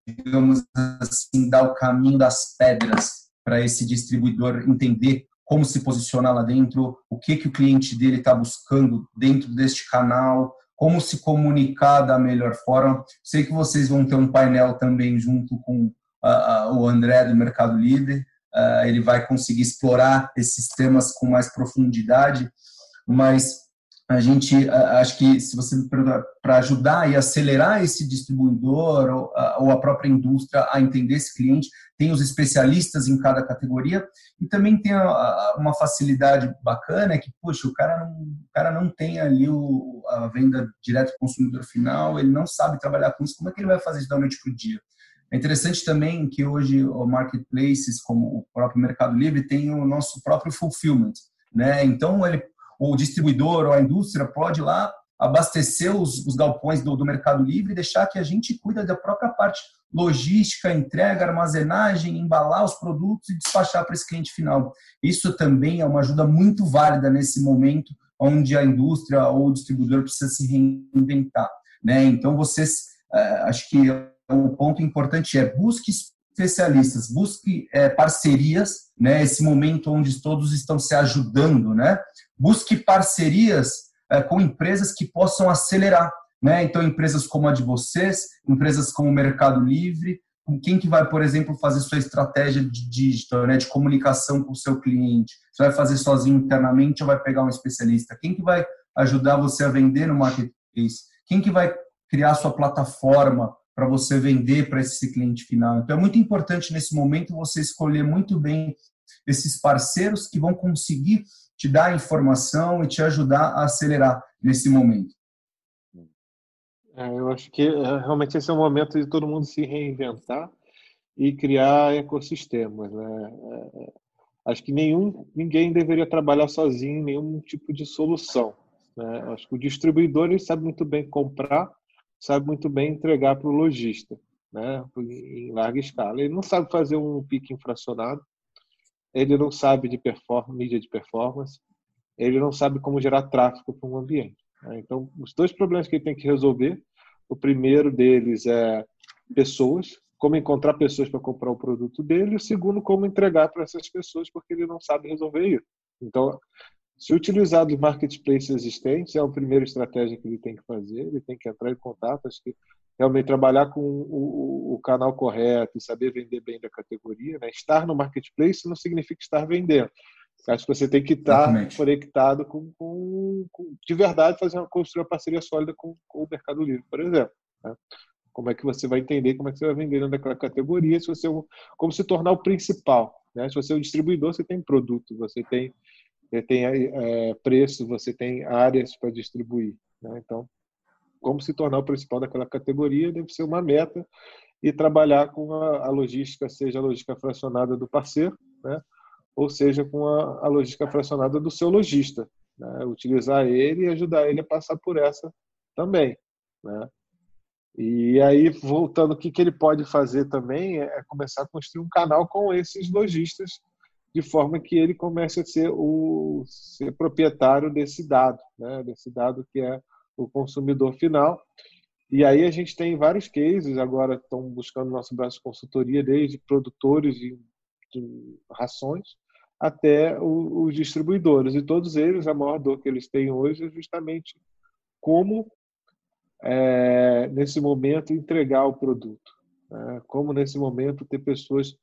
digamos assim, dar o caminho das pedras para esse distribuidor entender como se posicionar lá dentro, o que, que o cliente dele está buscando dentro deste canal, como se comunicar da melhor forma. Sei que vocês vão ter um painel também junto com uh, uh, o André do Mercado Livre, uh, ele vai conseguir explorar esses temas com mais profundidade, mas a gente acho que se você para ajudar e acelerar esse distribuidor ou a, ou a, própria indústria a entender esse cliente tem os especialistas em cada categoria e também tem a, a, uma facilidade bacana que puxa o cara não o cara não tem ali o, a venda direto ao consumidor final ele não sabe trabalhar com isso como é que ele vai fazer isso da noite para o dia? É interessante também que hoje o marketplaces como o próprio Mercado Livre tem o nosso próprio fulfillment né? Então ele o distribuidor ou a indústria pode ir lá abastecer os, os galpões do, do Mercado Livre e deixar que a gente cuida da própria parte logística, entrega, armazenagem, embalar os produtos e despachar para esse cliente final. Isso também é uma ajuda muito válida nesse momento onde a indústria ou o distribuidor precisa se reinventar. Né? Então, vocês, eh, acho que o ponto importante é busque especialistas, busque é, parcerias, né? Esse momento onde todos estão se ajudando, né? Busque parcerias é, com empresas que possam acelerar, né? Então, empresas como a de vocês, empresas como o Mercado Livre, com quem que vai, por exemplo, fazer sua estratégia de digital, né, de comunicação com o seu cliente? Você vai fazer sozinho internamente ou vai pegar um especialista? Quem que vai ajudar você a vender no marketplace? Quem que vai criar sua plataforma para você vender para esse cliente final? Então, é muito importante nesse momento você escolher muito bem esses parceiros que vão conseguir te dar informação e te ajudar a acelerar nesse momento. É, eu acho que é, realmente esse é o momento de todo mundo se reinventar e criar ecossistemas. Né? É, é, acho que nenhum, ninguém deveria trabalhar sozinho em nenhum tipo de solução. Né? Acho que o distribuidor ele sabe muito bem comprar, sabe muito bem entregar para o lojista, né? em larga escala. Ele não sabe fazer um pique infracionado, ele não sabe de mídia de performance, ele não sabe como gerar tráfego para um ambiente. Né? Então, os dois problemas que ele tem que resolver, o primeiro deles é pessoas, como encontrar pessoas para comprar o produto dele, e o segundo, como entregar para essas pessoas, porque ele não sabe resolver isso. Então, se utilizar dos marketplaces existentes, é a primeira estratégia que ele tem que fazer, ele tem que entrar em contato, acho que realmente trabalhar com o, o, canal correto e saber vender bem da categoria. Né? Estar no marketplace não significa estar vendendo. Acho que você tem que estar Exatamente. conectado com, com, com, de verdade, fazer uma, construir uma parceria sólida com, com o Mercado Livre, por exemplo. Né? Como é que você vai entender como é que você vai vender dentro daquela categoria, se você é como se tornar o principal. Né? Se você é um distribuidor, você tem produto, você tem, você tem é, preço, você tem áreas para distribuir. Né? Então, como se tornar o principal daquela categoria deve ser uma meta e trabalhar com a, a logística, seja a logística fracionada do parceiro, né? ou seja, com a, a logística fracionada do seu lojista. Né? Utilizar ele e ajudar ele a passar por essa também. Né? E aí, voltando, o que, que ele pode fazer também é, é começar a construir um canal com esses lojistas, de forma que ele comece a ser o ser proprietário desse dado, né? desse dado que é o consumidor final. E aí a gente tem vários cases, agora estão buscando nosso braço de consultoria, desde produtores de, de rações até o, os distribuidores. E todos eles, a maior dor que eles têm hoje é justamente como, é, nesse momento, entregar o produto. Né? Como, nesse momento, ter pessoas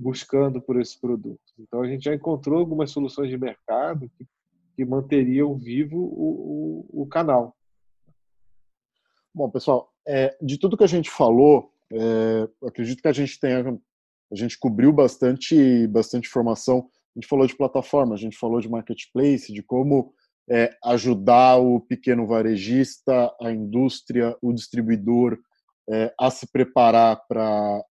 buscando por esse produto. Então, a gente já encontrou algumas soluções de mercado que, que manteriam vivo o, o, o canal. Bom, pessoal, é, de tudo que a gente falou, é, acredito que a gente tenha, a gente cobriu bastante, bastante informação. A gente falou de plataforma, a gente falou de marketplace, de como é, ajudar o pequeno varejista, a indústria, o distribuidor é, a se preparar para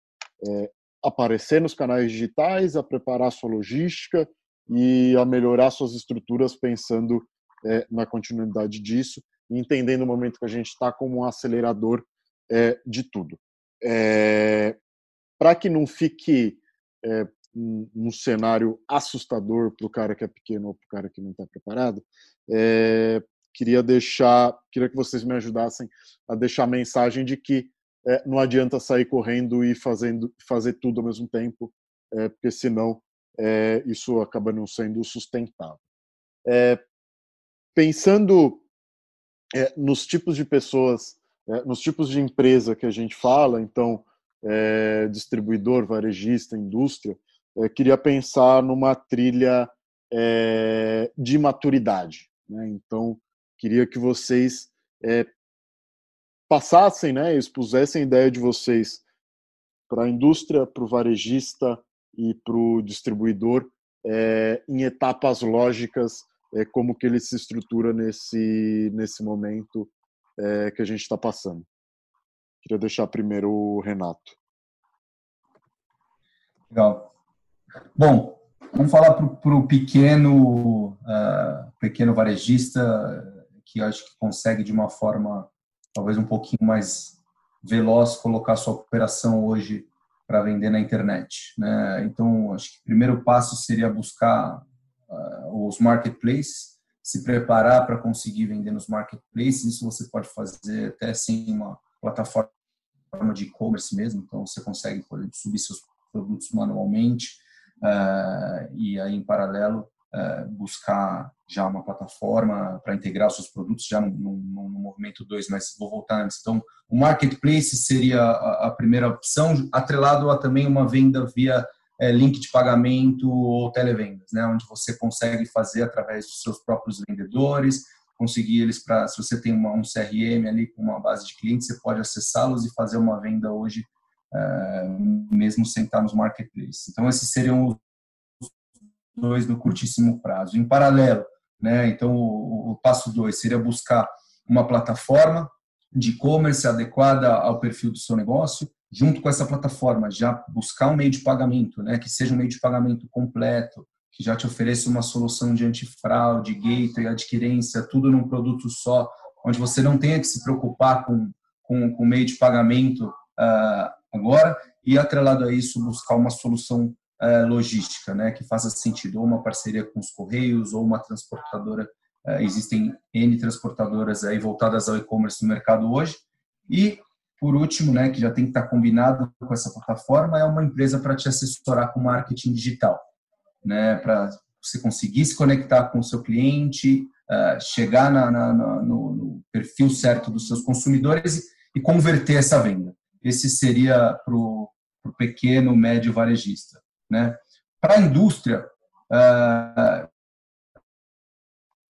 é, aparecer nos canais digitais, a preparar sua logística e a melhorar suas estruturas pensando é, na continuidade disso entendendo o momento que a gente está como um acelerador é, de tudo. É, Para que não fique é, um, um, cenário assustador para o cara que é pequeno ou para o cara que não está preparado, é, queria deixar, queria que vocês me ajudassem a deixar a mensagem de que é, não adianta sair correndo e fazendo fazer tudo ao mesmo tempo, é, porque senão isso acaba não sendo sustentável. pensando é, nos tipos de pessoas, é, nos tipos de empresa que a gente fala, então, é, distribuidor, varejista, indústria, é, queria pensar numa trilha é, de maturidade. Né? Então, queria que vocês é, passassem, né, expusessem a ideia de vocês para a indústria, para o varejista e para o distribuidor em etapas lógicas é, como que ele se estrutura nesse, nesse momento é, que a gente está passando. Queria deixar primeiro o Renato. Legal. Bom, vamos falar para o pequeno, uh, pequeno varejista que acho que consegue de uma forma talvez um pouquinho mais veloz colocar sua operação hoje para vender na internet. Né? Então, acho que o primeiro passo seria buscar uh, os marketplaces, se preparar para conseguir vender nos marketplaces. Isso você pode fazer até sem uma plataforma de e-commerce mesmo. Então, você consegue por exemplo, subir seus produtos manualmente uh, e aí, em paralelo, buscar já uma plataforma para integrar seus produtos já no, no, no movimento 2, mas vou voltar antes. Então, o marketplace seria a, a primeira opção, atrelado a também uma venda via é, link de pagamento ou televendas, né, onde você consegue fazer através dos seus próprios vendedores, conseguir eles para, se você tem uma, um CRM ali com uma base de clientes, você pode acessá-los e fazer uma venda hoje, é, mesmo sem estar nos marketplaces. Então, esses seriam os dois no curtíssimo prazo. Em paralelo, né? Então, o, o passo dois seria buscar uma plataforma de e-commerce adequada ao perfil do seu negócio, junto com essa plataforma, já buscar um meio de pagamento, né? Que seja um meio de pagamento completo, que já te ofereça uma solução de antifraude, gateway, adquirência, tudo num produto só, onde você não tenha que se preocupar com com, com meio de pagamento uh, agora e atrelado a isso buscar uma solução uh, logística, né, que faça sentido, ou uma parceria com os Correios, ou uma transportadora. Uh, existem N transportadoras aí voltadas ao e-commerce no mercado hoje. E, por último, né, que já tem que estar combinado com essa plataforma, é uma empresa para te assessorar com marketing digital, né, para você conseguir se conectar com o seu cliente, uh, chegar na, na, na, no, no, perfil certo dos seus consumidores e, converter essa venda. Esse seria para o pequeno, médio varejista. Né? Para a indústria, uh,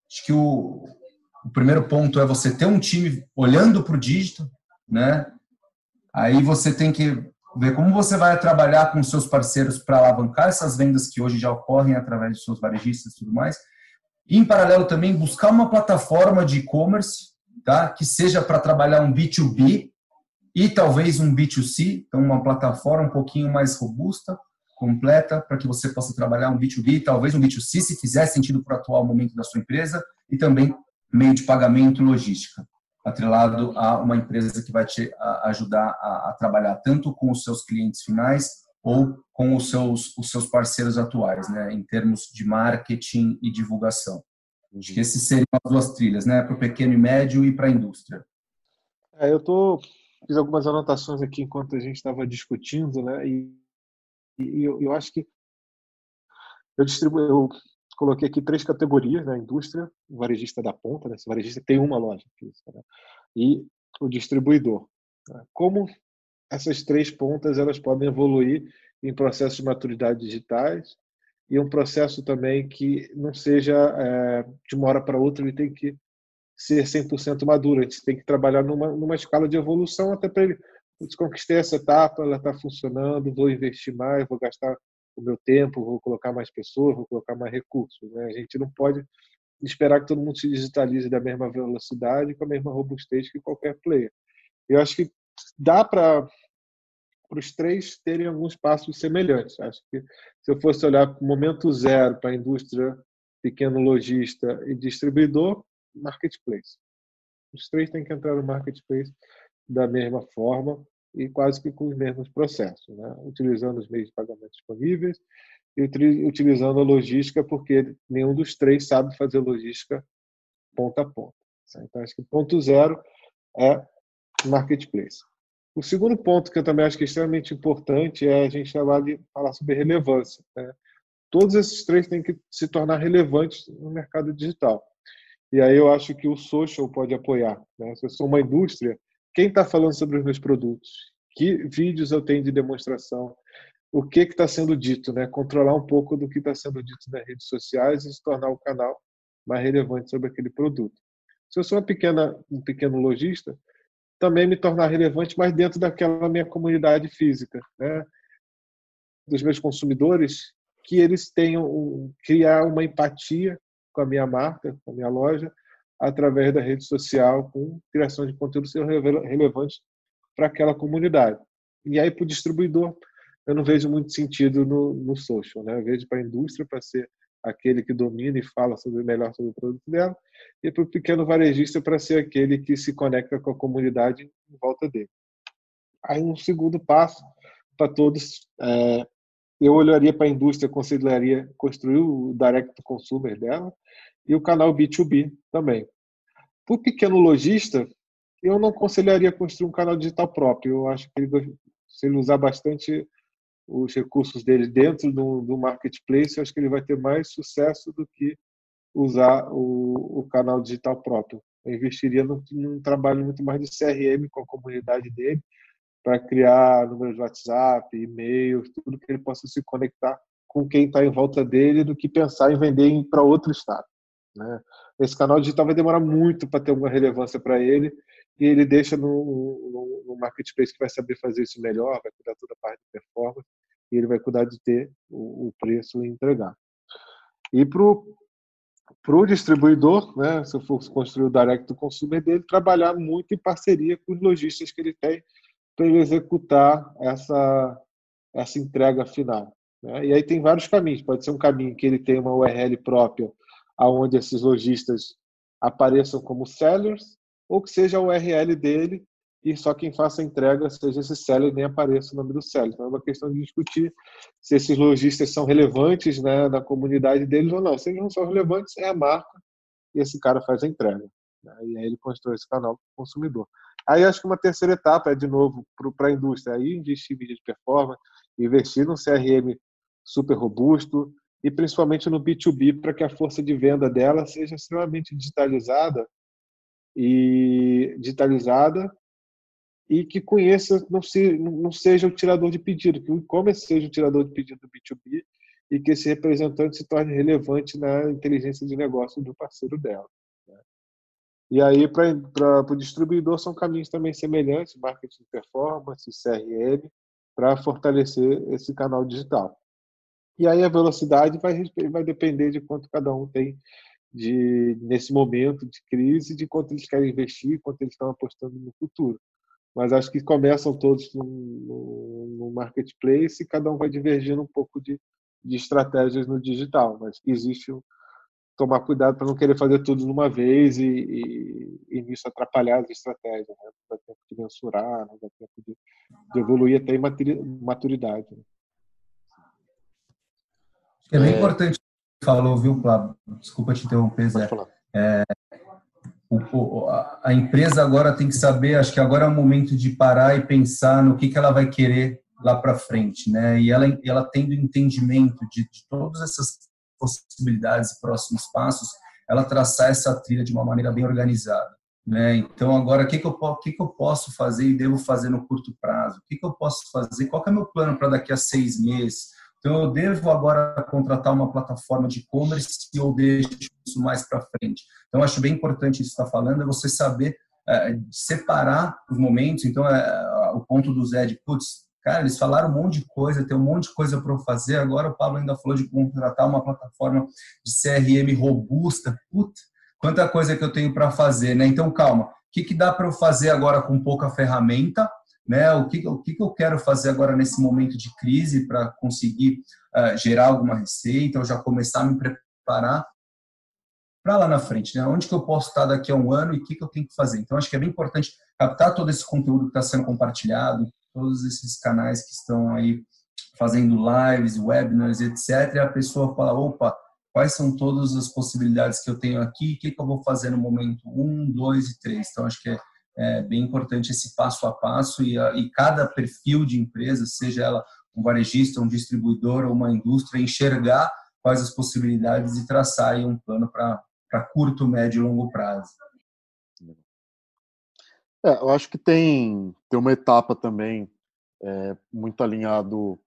acho que o, o, primeiro ponto é você ter um time olhando para o dígito, né? Aí você tem que ver como você vai trabalhar com seus parceiros para alavancar essas vendas que hoje já ocorrem através de seus varejistas e tudo mais. E, em paralelo também buscar uma plataforma de e-commerce, tá? Que seja para trabalhar um B2B e talvez um B2C, então uma plataforma um pouquinho mais robusta completa para que você possa trabalhar um B2B, talvez um B2C, se fizer sentido para o atual momento da sua empresa, e também meio de pagamento e logística, atrelado a uma empresa que vai te ajudar a, a trabalhar tanto com os seus clientes finais ou com os seus, os seus parceiros atuais, né, em termos de marketing e divulgação. Acho que esses seriam as duas trilhas, né, para o pequeno e médio e para a indústria. É, eu tô fiz algumas anotações aqui enquanto a gente estava discutindo, né, e e eu, eu acho que eu distribuo, eu coloquei aqui três categorias, né? Indústria, o varejista da ponta, né? Esse varejista tem uma loja, né? e o distribuidor. Né? Como essas três pontas elas podem evoluir em processos de maturidade digitais e um processo também que não seja é, de uma hora para outra ele tem que ser 100% maduro, a gente tem que trabalhar numa, numa escala de evolução até para ele Putz, conquistei essa etapa, ela está funcionando, vou investir mais, vou gastar o meu tempo, vou colocar mais pessoas, vou colocar mais recursos. Né? A gente não pode esperar que todo mundo se digitalize da mesma velocidade, com a mesma robustez que qualquer player. Eu acho que dá para para os três terem alguns passos semelhantes. Acho que se eu fosse olhar para o momento zero para a indústria, pequeno lojista e distribuidor, marketplace. Os três têm que entrar no marketplace da mesma forma e quase que com os mesmos processos, né? utilizando os meios de pagamento disponíveis e utilizando a logística, porque nenhum dos três sabe fazer logística ponta a ponta. Então, acho que ponto zero é marketplace. O segundo ponto que eu também acho que é extremamente importante é a gente falar, de, falar sobre relevância. Né? Todos esses três têm que se tornar relevantes no mercado digital. E aí eu acho que o social pode apoiar. Né? Se eu sou uma indústria, quem está falando sobre os meus produtos, que vídeos eu tenho de demonstração, o que está sendo dito, né? Controlar um pouco do que está sendo dito nas redes sociais e se tornar o canal mais relevante sobre aquele produto. Se eu sou uma pequena, um pequeno lojista, também me tornar relevante, mas dentro daquela minha comunidade física, né? Dos meus consumidores, que eles tenham criar uma empatia com a minha marca, com a minha loja, através da rede social com criação de conteúdo ser relevante para aquela comunidade. E aí, para o distribuidor, eu não vejo muito sentido no, no social. Né? Eu vejo para a indústria, para ser aquele que domina e fala sobre melhor sobre o produto dela, e para o pequeno varejista para ser aquele que se conecta com a comunidade em volta dele. Aí um segundo passo para todos, é, eu olharia para a indústria, consideraria construir o direct consumer dela e o canal B2B também. Para o pequeno lojista, eu não aconselharia construir um canal digital próprio. Eu acho que ele, se ele usar bastante os recursos dele dentro do, do marketplace, eu acho que ele vai ter mais sucesso do que usar o, o canal digital próprio. Eu investiria num, num trabalho muito mais de CRM com a comunidade dele, para criar números de WhatsApp, e-mails, tudo que ele possa se conectar com quem está em volta dele, do que pensar em vender para outro estado. Né? Esse canal digital vai demorar muito para ter alguma relevância para ele e ele deixa no, no, no, marketplace que vai saber fazer isso melhor, vai cuidar toda a parte de performance e ele vai cuidar de ter o, o preço e entregar. E para o distribuidor, né, se eu for construir o direct do consumer dele, trabalhar muito em parceria com os lojistas que ele tem para ele executar essa, essa entrega final. Né? E aí tem vários caminhos. Pode ser um caminho que ele tem uma URL própria, aonde esses lojistas apareçam como sellers, ou que seja a URL dele e só quem faça a entrega seja esse seller nem apareça o nome do seller. Então é uma questão de discutir se esses lojistas são relevantes né, na comunidade deles ou não. Se eles não são relevantes, é a marca e esse cara faz a entrega. Né? E aí ele constrói esse canal para o consumidor. Aí acho que uma terceira etapa é, de novo, para a indústria, aí investir em mídia de performance, investir num CRM super robusto e principalmente no B2B para que a força de venda dela seja extremamente digitalizada e digitalizada e que conheça, não, se, não seja o tirador de pedido, que o e-commerce seja o tirador de pedido do B2B e que esse representante se torne relevante na inteligência de negócio do parceiro dela. Né? E aí, para o distribuidor, são caminhos também semelhantes, marketing performance, CRM, para fortalecer esse canal digital. E aí a velocidade vai, vai depender de quanto cada um tem de nesse momento de crise, de quanto eles querem investir, quanto eles estão apostando no futuro. Mas acho que começam todos no, no, no marketplace e cada um vai divergindo um pouco de, de estratégias no digital, mas existe tomar cuidado para não querer fazer tudo de uma vez e, e, e nisso atrapalhar as estratégias. Né? Não dá tempo de mensurar, não dá tempo de, de evoluir até em maturidade. Né? É bem é... importante falou, viu, Flávio? Desculpa te interromper, Zé. É, o, a empresa agora tem que saber, acho que agora é o momento de parar e pensar no que, que ela vai querer lá para frente, né? E ela, ela tendo entendimento de, de todas essas possibilidades e próximos passos, ela traçar essa trilha de uma maneira bem organizada. Né? Então, agora, o que, que, eu, que, que eu posso fazer e devo fazer no curto prazo? O que, que eu posso fazer? Qual é o meu plano para daqui a seis meses? Então, eu devo agora contratar uma plataforma de e-commerce ou deixo isso mais para frente? Então, acho bem importante isso que está falando, é você saber é, separar os momentos. Então, é, o ponto do Zé de, putz, cara, eles falaram um monte de coisa, tem um monte de coisa para eu fazer. Agora o Pablo ainda falou de contratar uma plataforma de CRM robusta. Puta, quanta coisa que eu tenho para fazer, né? Então, calma. O que, que dá para eu fazer agora com pouca ferramenta né? O que, o que eu quero fazer agora nesse momento de crise para conseguir uh, gerar alguma receita ou já começar a me preparar para lá na frente, né? Onde que eu posso estar daqui a um ano e o que, que eu tenho que fazer? Então, acho que é bem importante captar todo esse conteúdo que está sendo compartilhado, todos esses canais que estão aí fazendo lives, webinars, etc. E a pessoa fala, opa, quais são todas as possibilidades que eu tenho aqui? O que, que eu vou fazer no momento um, dois e três? Então, acho que é é bem importante esse passo a passo e, a, e cada perfil de empresa, seja ela um varejista, um distribuidor ou uma indústria, enxergar quais as possibilidades e traçar aí um plano para curto, médio e longo prazo. É, eu acho que tem, tem uma etapa também é, muito alinhado.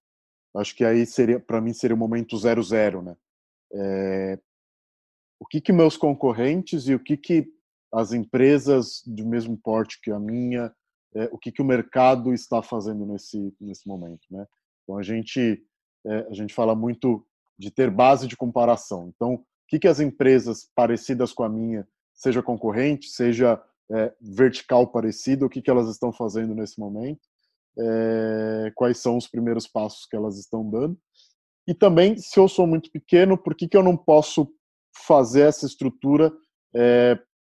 Acho que aí seria, para mim, seria o momento zero zero, né? É, o que que meus concorrentes e o que que as empresas do mesmo porte que a minha, é, o que, que o mercado está fazendo nesse, nesse momento. Né? Então, a gente, é, a gente fala muito de ter base de comparação. Então, o que, que as empresas parecidas com a minha, seja concorrente, seja é, vertical parecido, o que, que elas estão fazendo nesse momento, quais são os primeiros passos que elas estão dando. e também, se eu sou muito pequeno, por que, que eu não posso fazer essa estrutura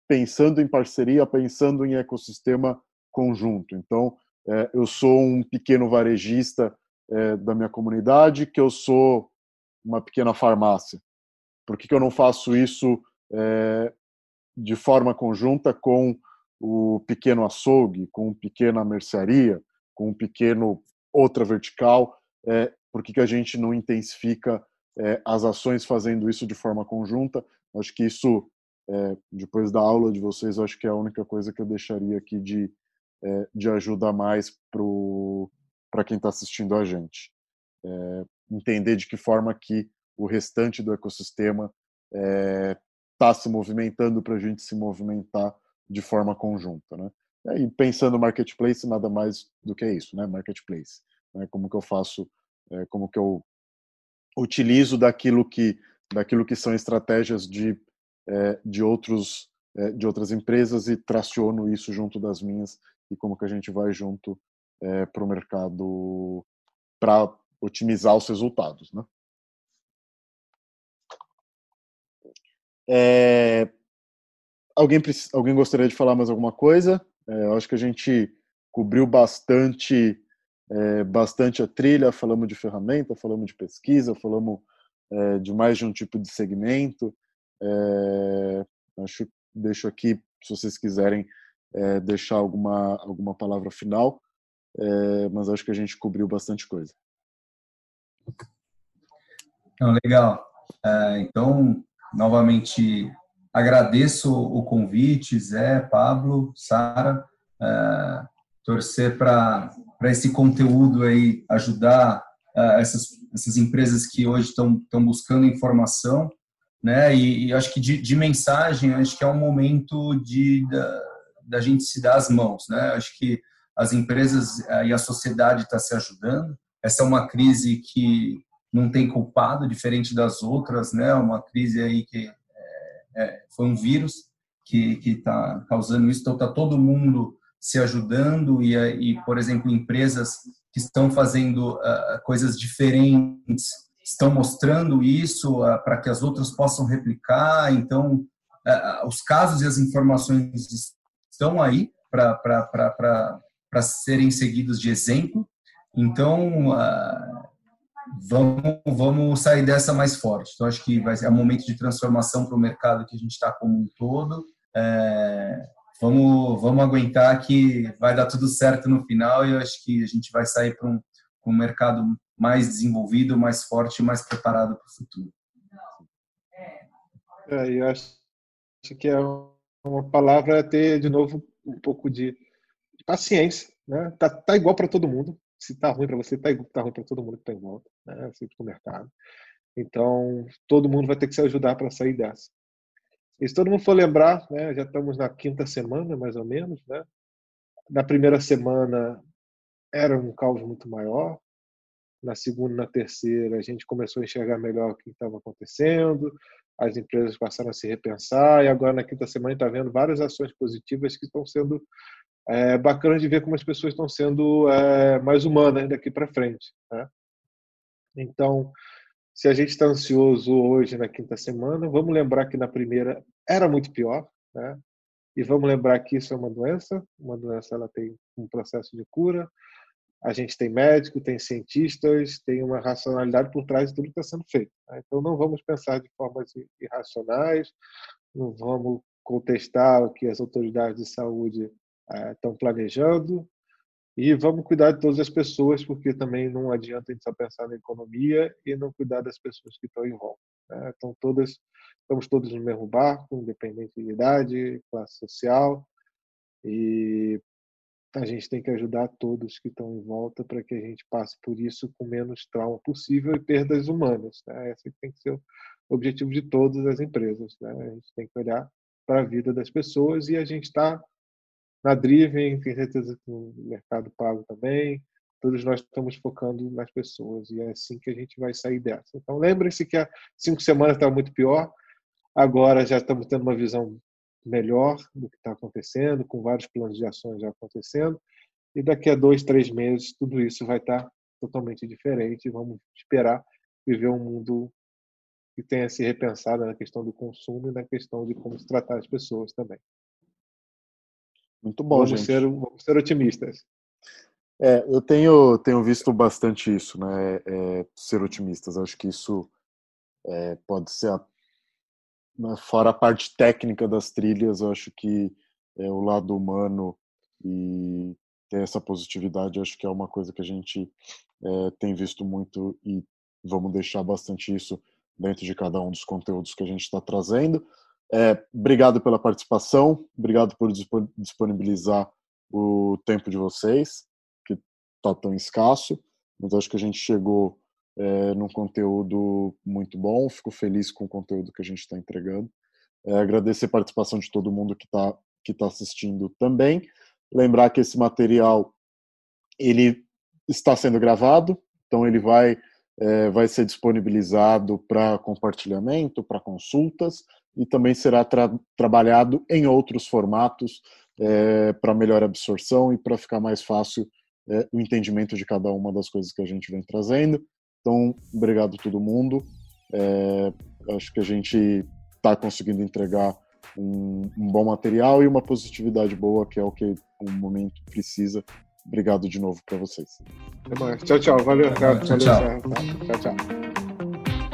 pensando em parceria, pensando em ecossistema conjunto? Então, é, eu sou um pequeno varejista é, da minha comunidade, que eu sou uma pequena farmácia. Por que, eu não faço isso é, de forma conjunta com o pequeno açougue, com uma pequena mercearia, com um pequeno outra vertical? Por que, que a gente não intensifica as ações fazendo isso de forma conjunta? Acho que isso, é, depois da aula de vocês, acho que é a única coisa que eu deixaria aqui de, é, de ajuda mais para quem está assistindo a gente. É, entender de que forma que o restante do ecossistema está se movimentando para a gente se movimentar de forma conjunta, né? E pensando no marketplace, nada mais do que isso, né? Marketplace. Né? Como que eu faço, como que eu utilizo daquilo que, daquilo que são estratégias de, de, outros, é, de outras empresas e traciono isso junto das minhas e como que a gente vai junto é, para o mercado para otimizar os resultados, né? É, alguém, alguém gostaria de falar mais alguma coisa? É, eu acho que a gente cobriu bastante, é, bastante a trilha, falamos de ferramenta, falamos de pesquisa, falamos é, de mais de um tipo de segmento. É, acho deixo aqui, se vocês quiserem é, deixar alguma, alguma palavra final, é, mas acho que a gente cobriu bastante coisa. Então, legal. então, novamente agradeço o convite, Zé, Pablo, Sara, torcer para esse conteúdo aí ajudar essas, essas empresas que hoje estão buscando informação, né? E, e acho que de, de, mensagem, acho que é um momento de da, da, gente se dar as mãos, né? Acho que as empresas é, e a sociedade está se ajudando. Essa é uma crise que não tem culpado, diferente das outras, né? Uma crise aí que é, foi um vírus que está causando isso, então está todo mundo se ajudando e, e, por exemplo, empresas que estão fazendo uh, coisas diferentes estão mostrando isso uh, para que as outras possam replicar. Então, uh, os casos e as informações estão aí para serem seguidos de exemplo. Então, vamos, vamos sair dessa mais forte. Então, acho que vai ser um momento de transformação para o mercado que a gente está como um todo. É, vamos, vamos aguentar que vai dar tudo certo no final e eu acho que a gente vai sair para um, um mercado mais desenvolvido, mais forte, mais preparado para o futuro. É, eu acho que é uma palavra ter de novo um pouco de paciência, né? Tá, tá igual para todo mundo se está ruim para você, está tá ruim para todo mundo que está em volta, né? sempre no mercado. Então, todo mundo vai ter que se ajudar para sair dessa. E se todo mundo for lembrar, né, já estamos na quinta semana, mais ou menos, né? Na primeira semana era um caos muito maior. Na segunda, na terceira, a gente começou a enxergar melhor o que estava acontecendo. As empresas passaram a se repensar e agora na quinta semana está vendo várias ações positivas que estão sendo é bacana de ver como as pessoas estão sendo é, mais humanas daqui para frente. Né? Então, se a gente está ansioso hoje na quinta semana, vamos lembrar que na primeira era muito pior, né? E vamos lembrar que isso é uma doença, uma doença ela tem um processo de cura. A gente tem médico, tem cientistas, tem uma racionalidade por trás de tudo que está sendo feito. Né? Então não vamos pensar de formas irracionais, não vamos contestar o que as autoridades de saúde estão planejando. E vamos cuidar de todas as pessoas, porque também não adianta a gente só pensar na economia e não cuidar das pessoas que estão em volta. Né? Então, todas, estamos todos no mesmo barco, independente de idade, classe social, e a gente tem que ajudar todos que estão em volta para que a gente passe por isso com menos trauma possível e perdas humanas. Né? Esse tem que ser o objetivo de todas as empresas. Né? A gente tem que olhar para a vida das pessoas e a gente está na Driven, tenho certeza que no Mercado Pago também. Todos nós estamos focando nas pessoas e é assim que a gente vai sair dessa. Então, lembrem-se que há cinco semanas estava muito pior, agora já estamos tendo uma visão melhor do que está acontecendo, com vários planos de ações já acontecendo, e daqui a dois, três meses tudo isso vai estar totalmente diferente. Vamos esperar viver um mundo que tenha se repensado na questão do consumo e na questão de como se tratar as pessoas também. Muito bom, vamos gente. Ser, vamos ser otimistas. É, eu tenho, tenho visto bastante isso, né? É, ser otimistas. Acho que isso é, pode ser, a, fora a parte técnica das trilhas, eu acho que é, o lado humano e ter essa positividade, acho que é uma coisa que a gente é, tem visto muito e vamos deixar bastante isso dentro de cada um dos conteúdos que a gente está trazendo. É, obrigado pela participação, obrigado por disponibilizar o tempo de vocês, que está tão escasso, mas acho que a gente chegou é, num conteúdo muito bom, fico feliz com o conteúdo que a gente está entregando. É, agradecer a participação de todo mundo que está que tá assistindo também. Lembrar que esse material ele está sendo gravado, então ele vai, é, vai ser disponibilizado para compartilhamento, para consultas, e também será tra trabalhado em outros formatos é, para melhor absorção e para ficar mais fácil é, o entendimento de cada uma das coisas que a gente vem trazendo. Então, obrigado a todo mundo. É, acho que a gente está conseguindo entregar um, um, bom material e uma positividade boa, que é o que o momento precisa. Obrigado de novo para vocês. Tchau, tchau. Valeu, tchau, tchau. tchau, tchau.